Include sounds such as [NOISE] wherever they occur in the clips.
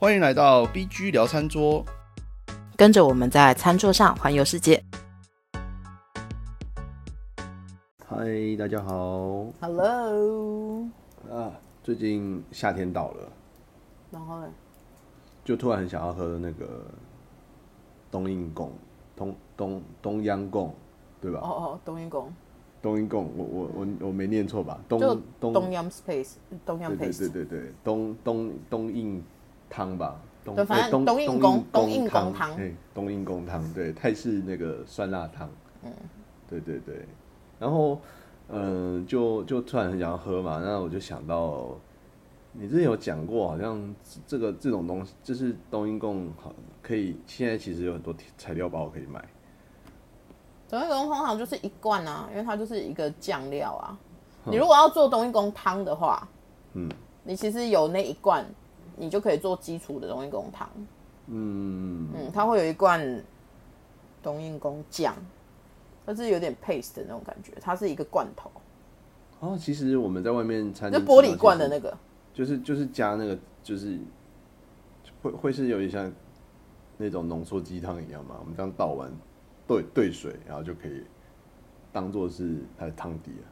欢迎来到 BG 聊餐桌。跟着我们在餐桌上环游世界。嗨，大家好 Hello，啊！最近夏天到了，然后呢？就突然很想要喝那个冬阴功，东东东央贡，对吧？哦哦，冬阴功，冬阴功，我我我我没念错吧？东就东东阳 space，东阳对对 paste，对对对，东东东印汤吧，东对反正冬阴功冬阴功汤。哎，冬阴功汤，对，泰式那个酸辣汤，嗯，对对对，然后嗯、就就突然很想要喝嘛，那我就想到你之前有讲过，好像这个这种东西，就是冬阴功，好可以现在其实有很多材料包可以买，冬阴功通常就是一罐啊，因为它就是一个酱料啊。你如果要做冬阴功汤的话，嗯。你其实有那一罐，你就可以做基础的冬阴功汤。嗯，嗯，它会有一罐冬阴功酱，它是有点 paste 的那种感觉，它是一个罐头，哦，其实我们在外面餐厅就玻璃罐的那个。就是就是加那个，就是会会是有点像那种浓缩鸡汤一样嘛？我们这样倒完兑兑水，然后就可以当做是它的汤底了。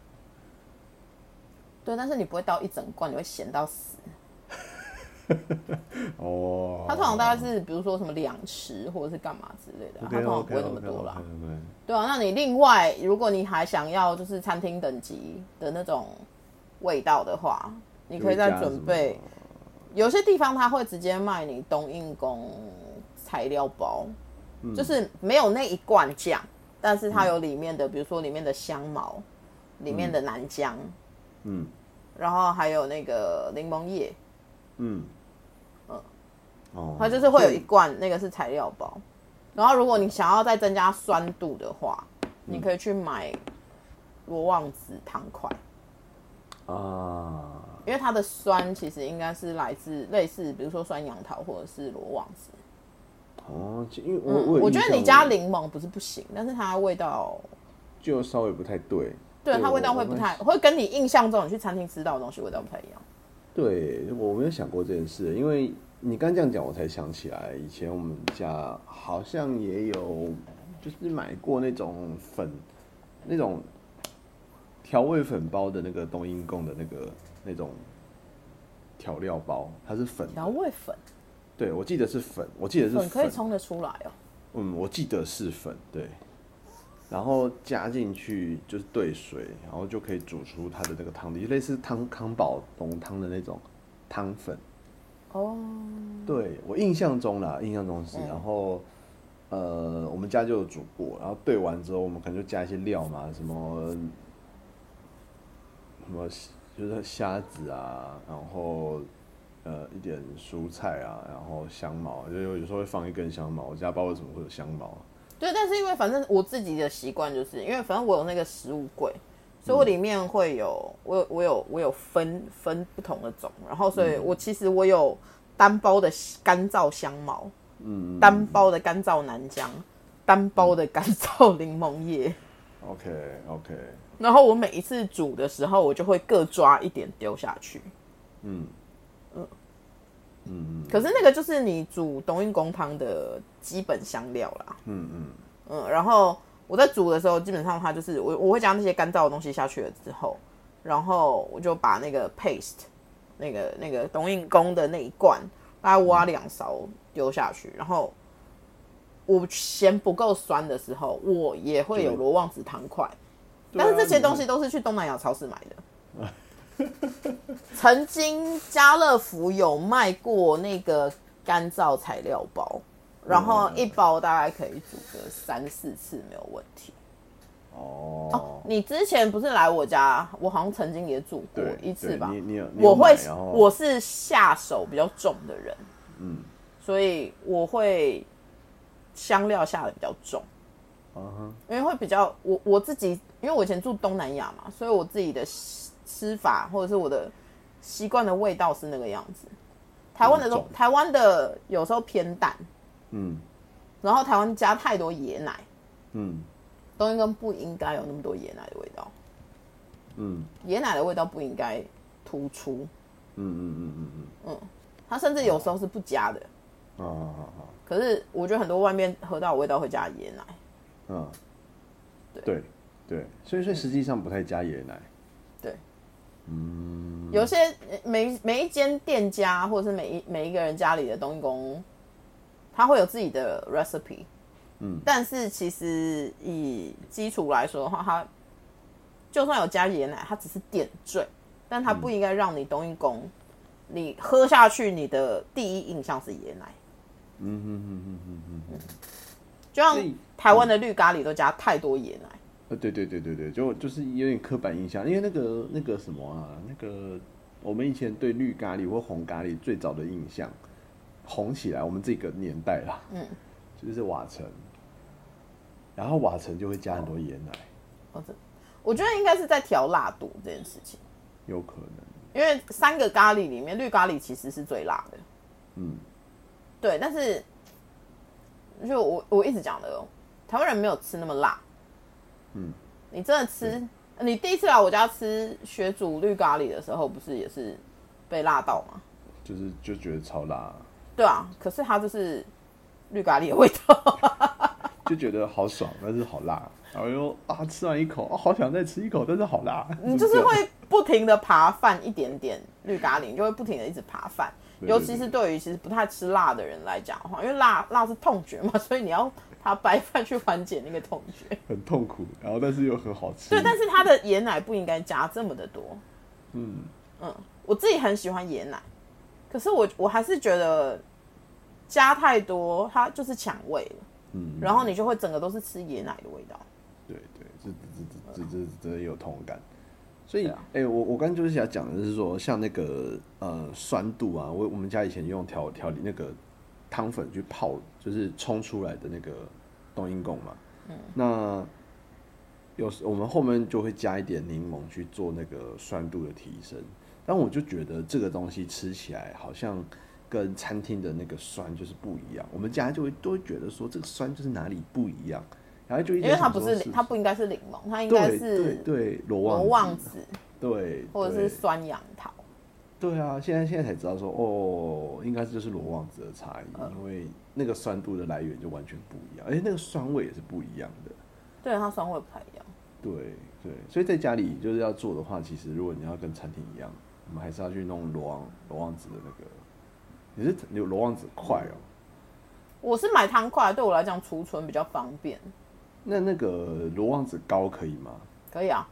对，但是你不会倒一整罐，你会咸到死。[LAUGHS] 哦，它通常大概是比如说什么两匙或者是干嘛之类的，它通常不会那么多啦。对啊，那你另外如果你还想要就是餐厅等级的那种味道的话，你可以再准备。有些地方它会直接卖你冬阴功材料包，就是没有那一罐酱，但是它有里面的，比如说里面的香茅，里面的南姜，嗯。然后还有那个柠檬叶，嗯嗯哦，它就是会有一罐那个是材料包。然后如果你想要再增加酸度的话，你可以去买罗望子糖块。啊，因为它的酸其实应该是来自类似，比如说酸杨桃或者是罗望子。哦，因为我嗯，我我觉得你加柠檬不是不行，但是它味道，就稍微不太对。对它味道会不太，会跟你印象中你去餐厅吃到的东西味道不太一样。对，我没有想过这件事，因为你刚这样讲，我才想起来，以前我们家好像也有，就是买过那种粉，那种调味粉包的那个冬阴功的那个那种调料包，它是粉，调味粉，对我记得是粉，我记得是粉可以冲得出来哦。嗯，我记得是粉，对。然后加进去就是兑水，然后就可以煮出它的那个汤底，类似汤康宝浓汤的那种汤粉。哦，对我印象中啦，印象中是，然后呃，我们家就有煮过，然后兑完之后，我们可能就加一些料嘛，什么什么就是虾子啊，然后呃一点蔬菜啊，然后香茅，就有有时候会放一根香茅，我家不知道为什么会有香茅。对，但是因为反正我自己的习惯就是，因为反正我有那个食物柜，所以我里面会有我有我有我有分分不同的种，然后所以我其实我有单包的干燥香茅，嗯。单包的干燥南姜，单包的干燥柠檬叶。，OK OK，然后我每一次煮的时候，我就会各抓一点丢下去。嗯嗯。可是那个就是你煮冬阴功汤的基本香料啦。嗯嗯。嗯，然后我在煮的时候，基本上它就是我我会加那些干燥的东西下去了之后，然后我就把那个 paste 那个那个冬阴功的那一罐，大概挖两勺丢下去，然后我嫌不够酸的时候，我也会有罗旺子糖块，但是这些东西都是去东南亚超市买的。曾经家乐福有卖过那个干燥材料包，然后一包大概可以煮个三四次没有问题。哦哦，你之前不是来我家，我好像曾经也煮过一次吧你你有我会我是下手比较重的人，嗯所以我会香料下的比较重。啊哈因为会比较我我自己，因为我以前住东南亚嘛，所以我自己的吃吃法或者是我的习惯的味道是那个样子。台湾的都重台湾的有时候偏淡，嗯。然后台湾加太多椰奶，嗯。冬阴功不应该有那么多椰奶的味道，嗯。椰奶的味道不应该突出。嗯嗯嗯嗯嗯，嗯。它甚至有时候是不加的。哦，可是我觉得很多外面喝到的味道会加椰奶。嗯，对。对，所以所以实际上不太加椰奶。对，嗯，有些每每一间店家或者是每一每一个人家里的东工，他会有自己的 recipe。嗯，但是其实以基础来说的话，它就算有加椰奶，它只是点缀，但它不应该让你冬阴功，你喝下去你的第一印象是椰奶。嗯哼哼哼哼哼哼，就像台湾的绿咖喱都加太多椰奶。呃，对对对对对，就就是有点刻板印象，因为那个那个什么啊，那个我们以前对绿咖喱或红咖喱最早的印象，红起来我们这个年代啦，嗯，就是瓦城，然后瓦城就会加很多椰奶，哦，这我觉得应该是在调辣度这件事情，有可能，因为三个咖喱里面绿咖喱其实是最辣的，嗯，对，但是就我我一直讲的哦，台湾人没有吃那么辣，嗯，你真的吃，你第一次来我家吃学煮绿咖喱的时候，不是也是被辣到吗？就是就觉得超辣，对啊，可是它就是绿咖喱的味道，[LAUGHS] 就觉得好爽，但是好辣，然后又啊吃完一口，啊好想再吃一口，但是好辣，你 [LAUGHS] 就是会不停的扒饭一点点绿咖喱，你就会不停的一直扒饭。尤其是对。于其实不太吃辣的人来讲的话，因为辣辣是痛觉嘛，[LAUGHS] 所以你要扒白饭去缓解那个痛觉。很痛苦，然后但是又很好吃，对，但是它的椰奶不应该加这么的多。嗯，嗯，我自己很喜欢椰奶，可是我我还是觉得加太多，它就是抢味了。嗯，然后你就会整个都是吃椰奶的味道。对对，这这这这这这这有同感。所以，对哎、啊我我刚刚就是想讲的是说，像那个呃酸度啊，我我们家以前用调调理那个汤粉去泡，就是冲出来的那个冬阴功嘛。嗯。那有时我们后面就会加一点柠檬去做那个酸度的提升，但我就觉得这个东西吃起来好像跟餐厅的那个酸就是不一样。我们家就会都会觉得说这个酸就是哪里不一样，然后就一直因为它不是它不应该是柠檬，它应该是对是对罗望子对，或者是酸杨桃。对啊，现在现在才知道说哦，应该是就是罗望子的差异，嗯因为那个酸度的来源就完全不一样，而且那个酸味也是不一样的。对，它酸味不太一样。对对，所以在家里就是要做的话，其实如果你要跟餐厅一样，我们还是要去弄罗王罗望子的那个，你是有罗旺子块哦。我是买汤块，对我来讲储存比较方便，那那个罗旺子膏可以吗？可以啊，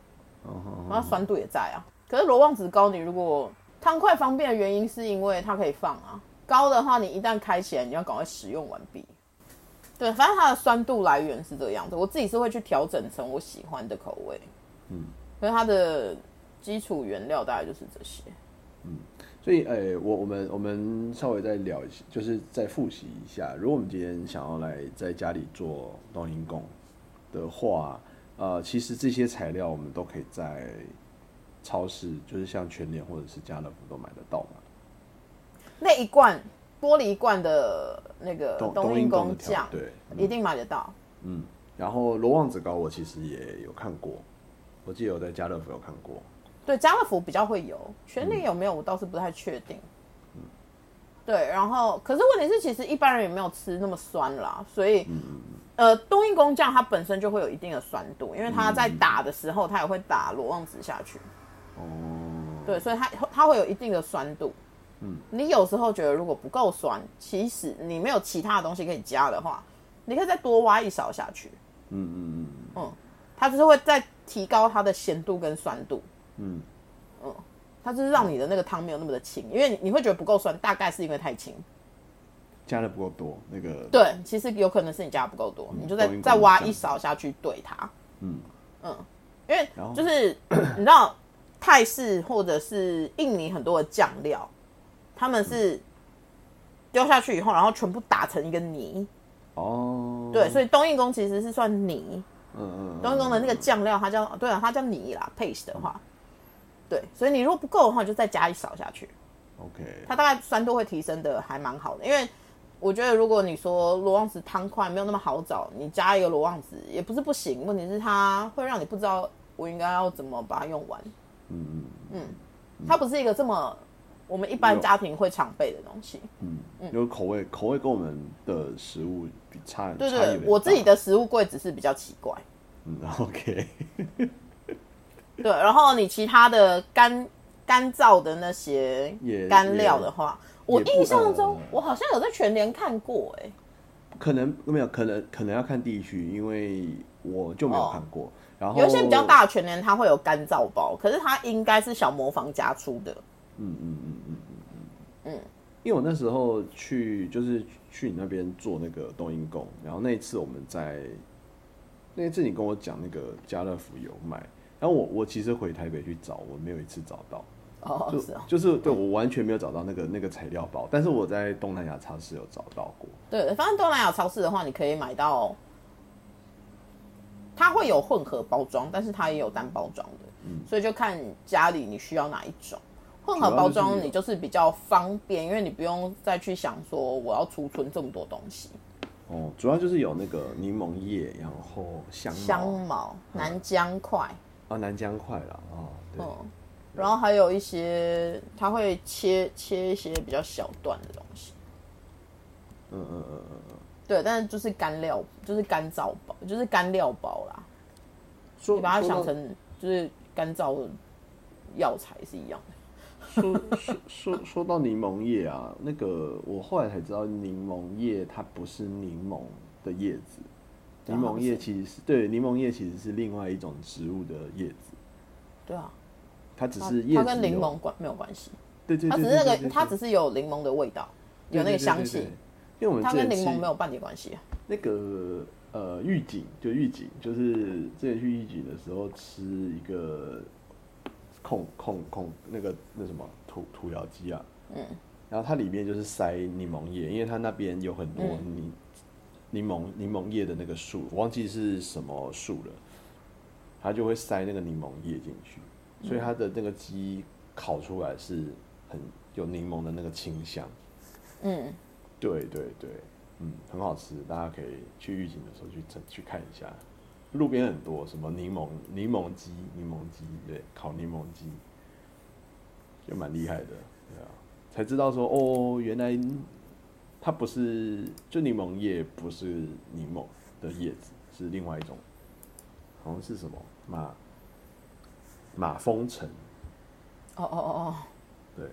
嗯哼然后酸度也在啊。可是罗旺子膏，你如果汤块方便的原因是因为它可以放啊，膏的话你一旦开起来，你要赶快使用完毕。对，反正它的酸度来源是这个样子，我自己是会去调整成我喜欢的口味。嗯，所以它的基础原料大概就是这些。嗯所以，诶、我我们我们稍微再聊一下，就是再复习一下。如果我们今天想要来在家里做冬阴功的话，呃，其实这些材料我们都可以在超市，就是像全联或者是家乐福都买得到嘛。那一罐玻璃罐的那个冬冬阴功酱，对，一定买得到。嗯，然后罗望子膏我其实也有看过，我记得我在家乐福有看过。对，家乐福比较会有，全联有没有我倒是不太确定。对，然后可是问题是，其实一般人也没有吃那么酸啦，所以，呃，冬阴功酱它本身就会有一定的酸度，因为它在打的时候，它也会打罗望子下去，哦，对，所以它它会有一定的酸度。嗯，你有时候觉得如果不够酸，其实你没有其他的东西可以加的话，你可以再多挖一勺下去，嗯嗯嗯它就是会再提高它的咸度跟酸度。嗯，它就是让你的那个汤没有那么的清，因为你你会觉得不够酸，大概是因为太清。加的不够多，那个对，其实有可能是你加的不够多，你就再再挖一勺下去兑它。嗯嗯，因为就是 [COUGHS] 你知道泰式或者是印尼很多的酱料，他们是丢下去以后，然后全部打成一个泥。哦，对，所以冬阴功其实是算泥。嗯嗯冬阴功的那个酱料，它叫对啊，它叫泥啦，paste 的话，对，所以你如果不够的话，你就再加一勺下去。，OK，它大概酸度会提升的还蛮好的，因为我觉得如果你说罗旺子汤块没有那么好找，你加一个罗旺子也不是不行，问题是它会让你不知道我应该要怎么把它用完。嗯嗯它不是一个这么我们一般家庭会常备的东西。嗯嗯，有口味，口味跟我们的食物比差。对对，我自己的食物柜只是比较奇怪。嗯，OK。对，然后你其他的干干燥的那些干料的话，我印象中我好像有在全联看过，哎，可能没有，可能可能要看地区，因为我就没有看过。然后有一些比较大的全联，它会有干燥包，可是它应该是小磨坊家出的。嗯嗯嗯嗯嗯嗯，因为我那时候去就是去你那边做那个冬阴功，然后那一次我们在那一次你跟我讲那个家乐福有卖，然后我我其实回台北去找，我没有一次找到。哦，就是就是对我完全没有找到那个那个材料包，但是我在东南亚超市有找到过。对，反正东南亚超市的话，你可以买到，它会有混合包装，但是它也有单包装的，嗯，所以就看家里你需要哪一种。混合包装你就是比较方便，因为你不用再去想说我要储存这么多东西。哦，主要就是有那个柠檬叶，然后香香茅、南姜块。啊，南疆块了哦，对。然后还有一些，它会切切一些比较小段的东西。嗯嗯嗯嗯嗯。对，但是就是干料，就是干燥包，就是干料包啦。你把它想成就是干燥的药材是一样的。说说说说到柠檬叶啊，那个我后来才知道，柠檬叶它不是柠檬的叶子，柠檬叶其实是对，柠檬叶其实是另外一种植物的叶子。对啊，它只是叶它跟柠檬关没有关系。对对，它只是那个，它只是有柠檬的味道，有那个香气。因为我们它跟柠檬没有半点关系。那个呃，预警就预警，就是之前去预警的时候吃一个。控控控那个那什么土土窑鸡啊，嗯，然后它里面就是塞柠檬叶，因为它那边有很多柠柠檬柠檬叶的那个树，我忘记是什么树了，它就会塞那个柠檬叶进去，所以它的那个鸡烤出来是很有柠檬的那个清香，嗯，对对对，嗯，很好吃，大家可以去预警的时候去去看一下。路边很多什么柠檬柠檬鸡柠檬鸡对烤柠檬鸡，就蛮厉害的对啊，才知道说哦原来它不是就柠檬叶不是柠檬的叶子是另外一种，好像是什么马马蜂橙。哦哦哦哦，对。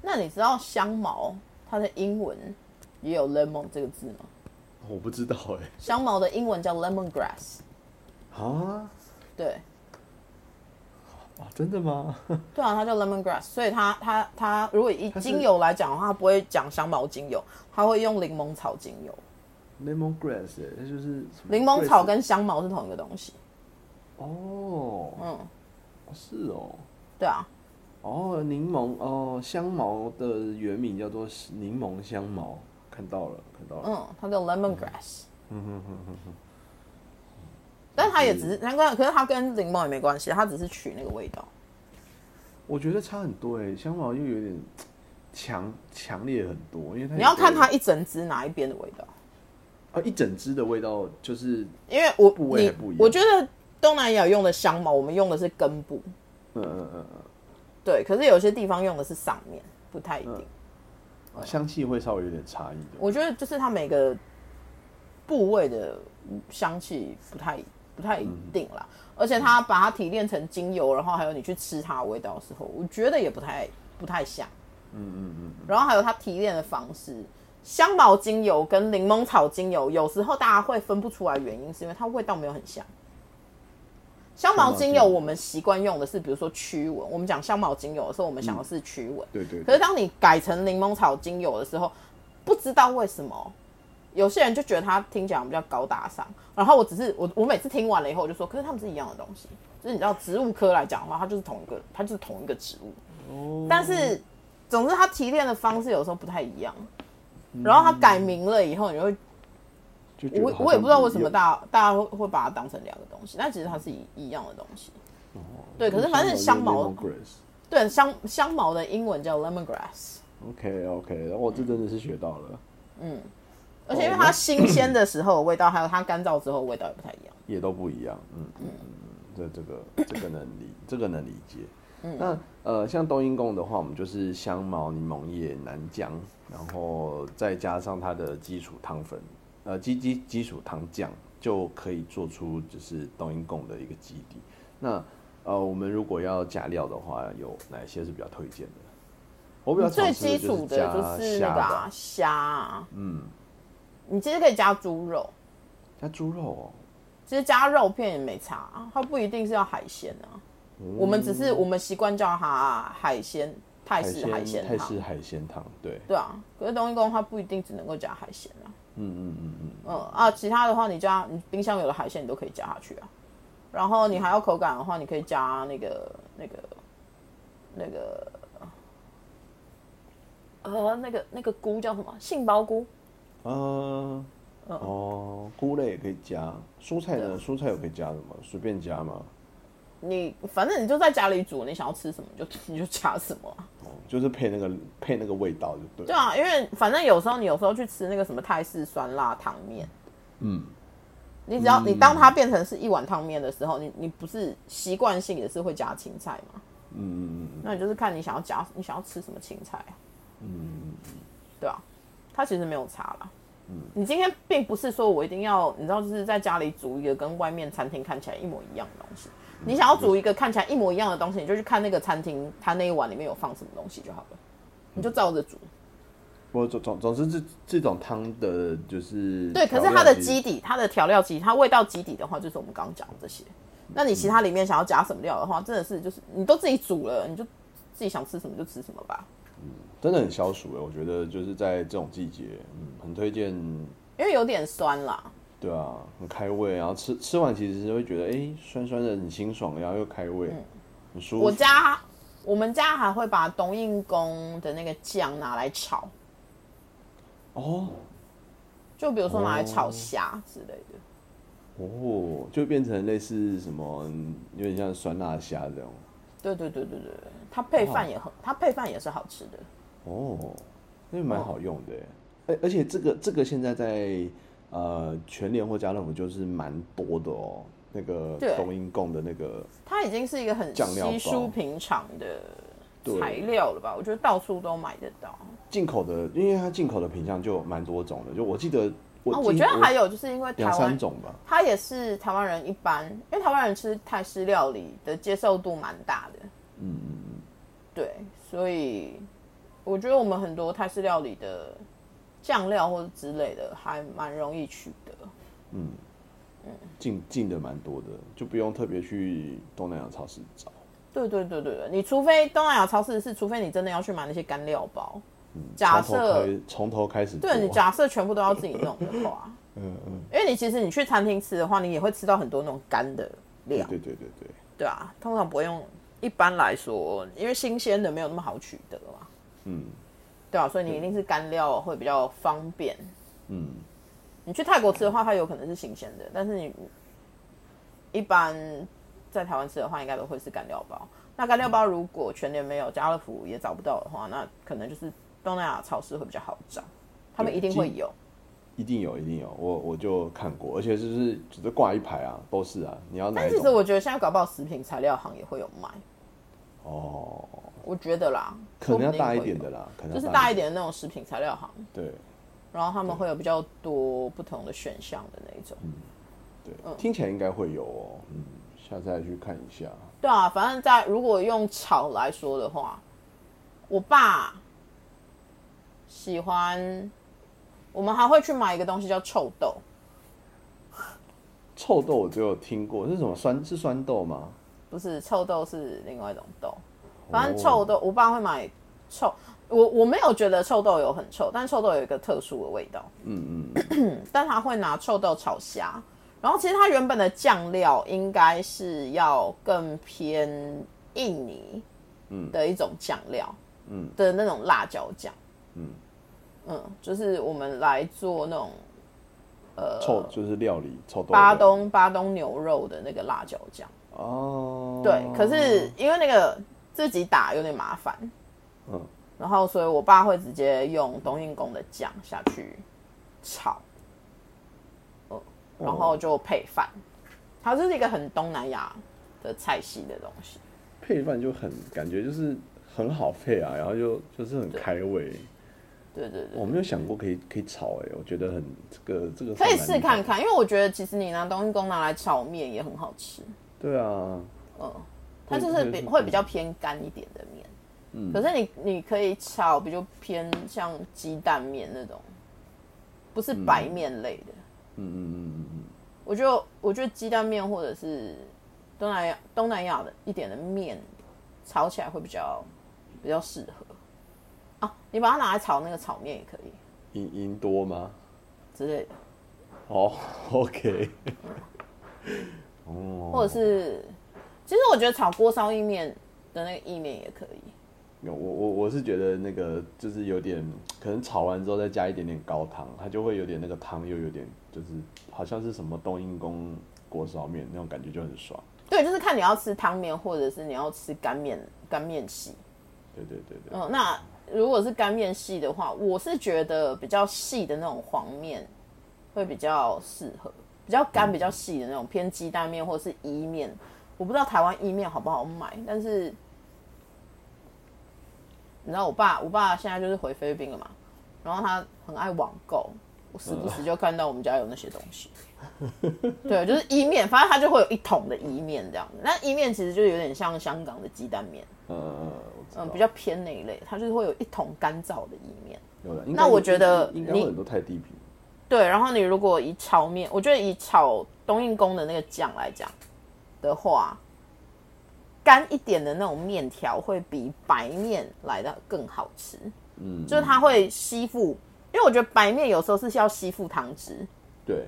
那你知道香茅它的英文也有 lemon 这个字吗？我不知道哎，香茅的英文叫 lemongrass。啊？对。哦，真的吗？[LAUGHS] 对啊，它叫 lemongrass，所以它它它如果以精油来讲的话，它不会讲香茅精油，它会用柠檬草精油。lemongrass，那就是柠檬草跟香茅是同一个东西。哦。嗯。是哦。对啊。哦，柠檬哦，香茅的原名叫做柠檬香茅。看到了，看到了。嗯，它叫 lemongrass。嗯哼哼哼哼。但它也只是难怪，可是它跟柠檬也没关系，它只是取那个味道。我觉得差很多哎，香茅又有点强强烈很多，因为它你要看它一整支哪一边的味道。啊，一整支的味道就是因为我你我觉得东南亚用的香茅，我们用的是根部。嗯嗯嗯嗯。对，可是有些地方用的是上面，不太一定啊。香气会稍微有点差异的，我觉得就是它每个部位的香气不太不太一定啦，而且它把它提炼成精油，然后还有你去吃它的味道的时候，我觉得也不太不太像。嗯嗯嗯。然后还有它提炼的方式，香茅精油跟柠檬草精油，有时候大家会分不出来，原因是因为它味道没有很像。香茅精油我们习惯用的是，比如说驱蚊。我们讲香茅精油的时候，我们想的是驱蚊。对对。可是当你改成柠檬草精油的时候，不知道为什么，有些人就觉得它听起来比较高大上。然后我只是我我每次听完了以后，我就说，可是它们是一样的东西。就是你知道，植物科来讲的话，它就是同一个，它就是同一个植物。哦。但是，总之它提炼的方式有时候不太一样。然后它改名了以后，你会。我我也不知道为什么大大家会会把它当成两个东西，但其实它是一一样的东西。哦，对，可是反正香茅，对香香茅的英文叫 lemongrass。OK OK，我这真的是学到了。嗯，而且因为它新鲜的时候的味道，还有它干燥之后味道也不太一样，也都不一样。嗯嗯嗯，这这个这个能理这个能理解。那呃，像冬阴功的话，我们就是香茅、柠檬叶、南姜，然后再加上它的基础汤粉，呃，基基基础汤酱，就可以做出就是冬阴功的一个基底。那呃，我们如果要加料的话，有哪些是比较推荐的？我比较最基础的就是那个虾，嗯，你其实可以加猪肉，加猪肉哦，其实加肉片也没差，它不一定是要海鲜啊。我们只是我们习惯叫它海鲜泰式海鲜泰式海鲜汤，对对啊。可是冬阴功它不一定只能够加海鲜啊。嗯嗯嗯嗯嗯啊，其他的话你加你冰箱有的海鲜你都可以加下去啊。然后你还要口感的话，你可以加那个那个那个呃那个那个菇叫什么杏鲍菇？嗯哦，菇类也可以加，蔬菜呢？蔬菜有可以加的吗？随便加吗？你反正你就在家里煮，你想要吃什么就 [LAUGHS] 你就加什么。哦，就是配那个配那个味道就对。对啊，因为反正有时候你有时候去吃那个什么泰式酸辣汤面，嗯，你只要你当它变成是一碗汤面的时候，你你不是习惯性也是会加青菜吗？嗯嗯嗯。那你就是看你想要加你想要吃什么青菜啊？嗯。对啊，它其实没有差啦。嗯。你今天并不是说我一定要你知道就是在家里煮一个跟外面餐厅看起来一模一样的东西。你想要煮一个看起来一模一样的东西，你就去看那个餐厅，它那一碗里面有放什么东西就好了，你就照着煮。我总总总之这这种汤的，就是对，可是它的基底，它的调料基，它味道基底的话，就是我们刚刚讲的这些。那你其他里面想要加什么料的话，真的是就是你都自己煮了，你就自己想吃什么就吃什么吧。嗯，真的很消暑哎，我觉得就是在这种季节，嗯，很推荐。因为有点酸啦。对啊，很开胃，然后吃吃完其实是会觉得哎，酸酸的很清爽，然后又开胃，很舒服。我家我们家还会把冬阴功的那个酱拿来炒，哦，就比如说拿来炒虾之类的，哦，就变成类似什么，有点像酸辣虾这样。对对对对对，它配饭也很，它配饭也是好吃的。哦，那蛮好用的，而而且这个这个现在在。呃，全联或家乐福就是蛮多的哦，那个冬阴功的那个，它已经是一个很稀疏平常的材料了吧？我觉得到处都买得到。进口的，因为它进口的品相就蛮多种的，就我记得，我我觉得还有就是因为两三种吧，它也是台湾人一般，因为台湾人吃泰式料理的接受度蛮大的，对，所以我觉得我们很多泰式料理的。酱料或者之类的还蛮容易取得，嗯嗯，进进的蛮多的，就不用特别去东南亚超市找。对对对对对，你除非东南亚超市是，除非你真的要去买那些干料包。嗯，假设从头开始，对你假设全部都要自己弄的话，[LAUGHS] 嗯嗯，因为你其实你去餐厅吃的话，你也会吃到很多那种干的料。对对对对，对啊，通常不会用。一般来说，因为新鲜的没有那么好取得嘛。嗯。对啊，所以你一定是干料会比较方便。嗯，你去泰国吃的话，它有可能是新鲜的，但是你一般在台湾吃的话，应该都会是干料包。那干料包如果全年没有，家乐福也找不到的话，那可能就是东南亚超市会比较好找，他们一定会有。一定有，一定有，我我就看过，而且就是只是挂一排啊，都是啊。你要但其实我觉得现在搞不好食品材料行也会有卖。哦。我觉得啦，可能要大一点的啦，可能就是大一点的那种食品材料行。对，然后他们会有比较多不同的选项的那种。嗯，对，听起来应该会有哦。嗯，下次再去看一下。对啊，反正在如果用炒来说的话，我爸喜欢，我们还会去买一个东西叫臭豆。臭豆我只有听过，是什么酸？是酸豆吗？不是，臭豆是另外一种豆。反正臭豆，我爸会买臭。我我没有觉得臭豆有很臭，但臭豆有一个特殊的味道。嗯嗯。[CLEARS THROAT] 但他会拿臭豆炒虾，然后其实它原本的酱料应该是要更偏印尼的一种酱料，嗯的那种辣椒酱。嗯嗯，就是我们来做那种呃臭，就是料理臭豆。巴东巴东牛肉的那个辣椒酱。哦。对，可是因为那个。自己打有点麻烦，嗯，然后所以我爸会直接用冬阴功的酱下去炒，嗯，然后就配饭，它就是一个很东南亚的菜系的东西。配饭就很感觉就是很好配啊，然后就就是很开胃。对对对，我没有想过可以可以炒哎，我觉得很这个这个可以试看看，因为我觉得其实你拿冬阴功拿来炒面也很好吃。对啊，嗯，它就是比会比较偏干一点的面，嗯，可是你你可以炒比较偏像鸡蛋面那种，不是白面类的。嗯嗯嗯嗯嗯，我觉得我觉得鸡蛋面或者是东南亚东南亚的一点的面炒起来会比较比较适合。啊，你把它拿来炒那个炒面也可以，银银多吗？之类的。哦，OK。[LAUGHS] 哦。或者是，其实我觉得炒锅烧意面的那个意面也可以。我我我是觉得那个就是有点，可能炒完之后再加一点点高汤，它就会有点那个汤又有点，就是好像是什么冬阴功锅烧面那种感觉就很爽。对，就是看你要吃汤面，或者是你要吃干面干面系。对对对对。嗯，那。如果是干面系的话，我是觉得比较细的那种黄面会比较适合，比较干、比较细的那种偏鸡蛋面或者是意面。我不知道台湾意面好不好买，但是你知道我爸，我爸现在就是回菲律宾了嘛，然后他很爱网购，我时不时就看到我们家有那些东西。对，就是意面，反正他就会有一桶的意面这样子。那意面其实就有点像香港的鸡蛋面。嗯嗯。嗯，比较偏那一类，它就是会有一桶干燥的意面。那我觉得你很多太低频。对，然后你如果以炒面，我觉得以炒冬阴功的那个酱来讲的话，干一点的那种面条会比白面来的更好吃。嗯，就是它会吸附，因为我觉得白面有时候是需要吸附汤汁。对。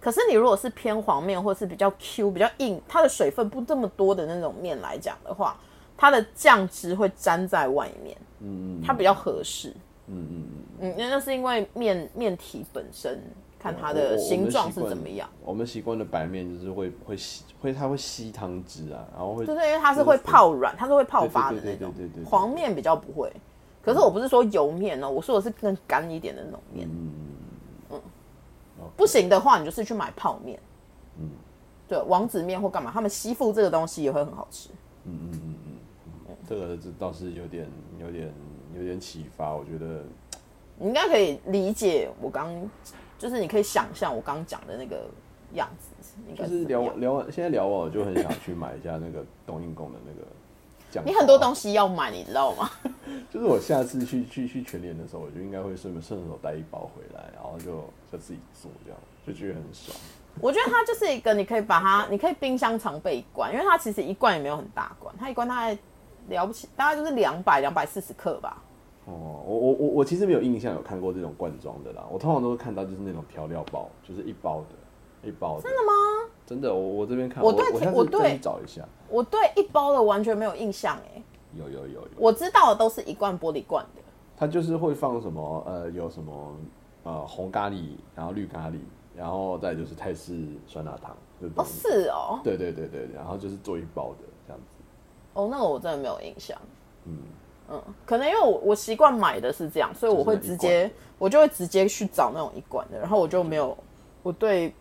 可是你如果是偏黄面，或是比较 Q、比较硬，它的水分不这么多的那种面来讲的话。它的酱汁会粘在外面，嗯嗯，它比较合适，嗯嗯嗯，嗯，那是因为面面体本身看它的形状是怎么样。我们习惯的白面就是会会吸，会它会吸汤汁啊，然后会就是因为它是会泡软，它是会泡发的那种。对对对黄面比较不会，可是我不是说油面哦，我说的是更干一点的那种面。嗯嗯嗯，不行的话，你就是去买泡面。嗯，对，王子面或干嘛，他们吸附这个东西也会很好吃。嗯嗯嗯嗯。这个这倒是有点有点有点启发，我觉得你应该可以理解我刚，就是你可以想象我刚讲的那个样子。就是聊聊完，现在聊完，我就很想去买一下那个冬阴功的那个酱。你很多东西要买，你知道吗？[LAUGHS] 就是我下次去去去全联的时候，我就应该会顺顺手带一包回来，然后就就自己做，这样就觉得很爽。我觉得它就是一个，你可以把它，你可以冰箱常备一罐，因为它其实一罐也没有很大罐，它一罐大概。了不起，大概就是两百两百四十克吧。哦，我我我我其实没有印象有看过这种罐装的啦。我通常都是看到就是那种调料包，就是一包的，一包的。真的吗？真的，我我这边看，我对我对找一下，我对一包的完全没有印象哎。有有有有，我知道的都是一罐玻璃罐的。它就是会放什么呃，有什么呃红咖喱，然后绿咖喱，然后再就是泰式酸辣汤。哦，是哦。对对对对，然后就是做一包的这样子。哦，那个我真的没有印象。嗯嗯，可能因为我我习惯买的是这样，所以我会直接我就会直接去找那种一罐的，然后我就没有我对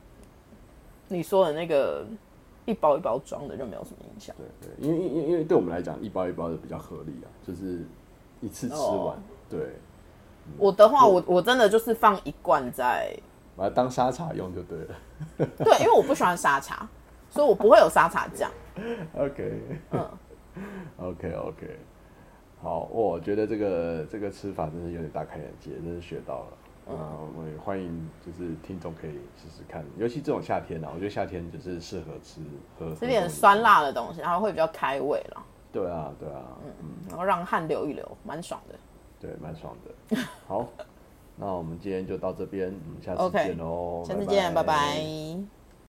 你说的那个一包一包装的就没有什么影响。对对，因为因因为对我们来讲，一包一包的比较合理啊，就是一次吃完。对，我的话，我我真的就是放一罐在，把它当沙茶用就对了。对，因为我不喜欢沙茶，所以我不会有沙茶酱。[LAUGHS] OK，嗯。OK OK，好，我觉得这个这个吃法真是有点大开眼界，真是学到了。嗯，我们也欢迎就是听众可以试试看，尤其这种夏天啊，我觉得夏天就是适合吃喝吃点酸辣的东西，然后会比较开胃了。对啊，对啊，嗯，然后让汗流一流，蛮爽的。对，蛮爽的。好，那我们今天就到这边，我们下次见喽，下次见，拜拜。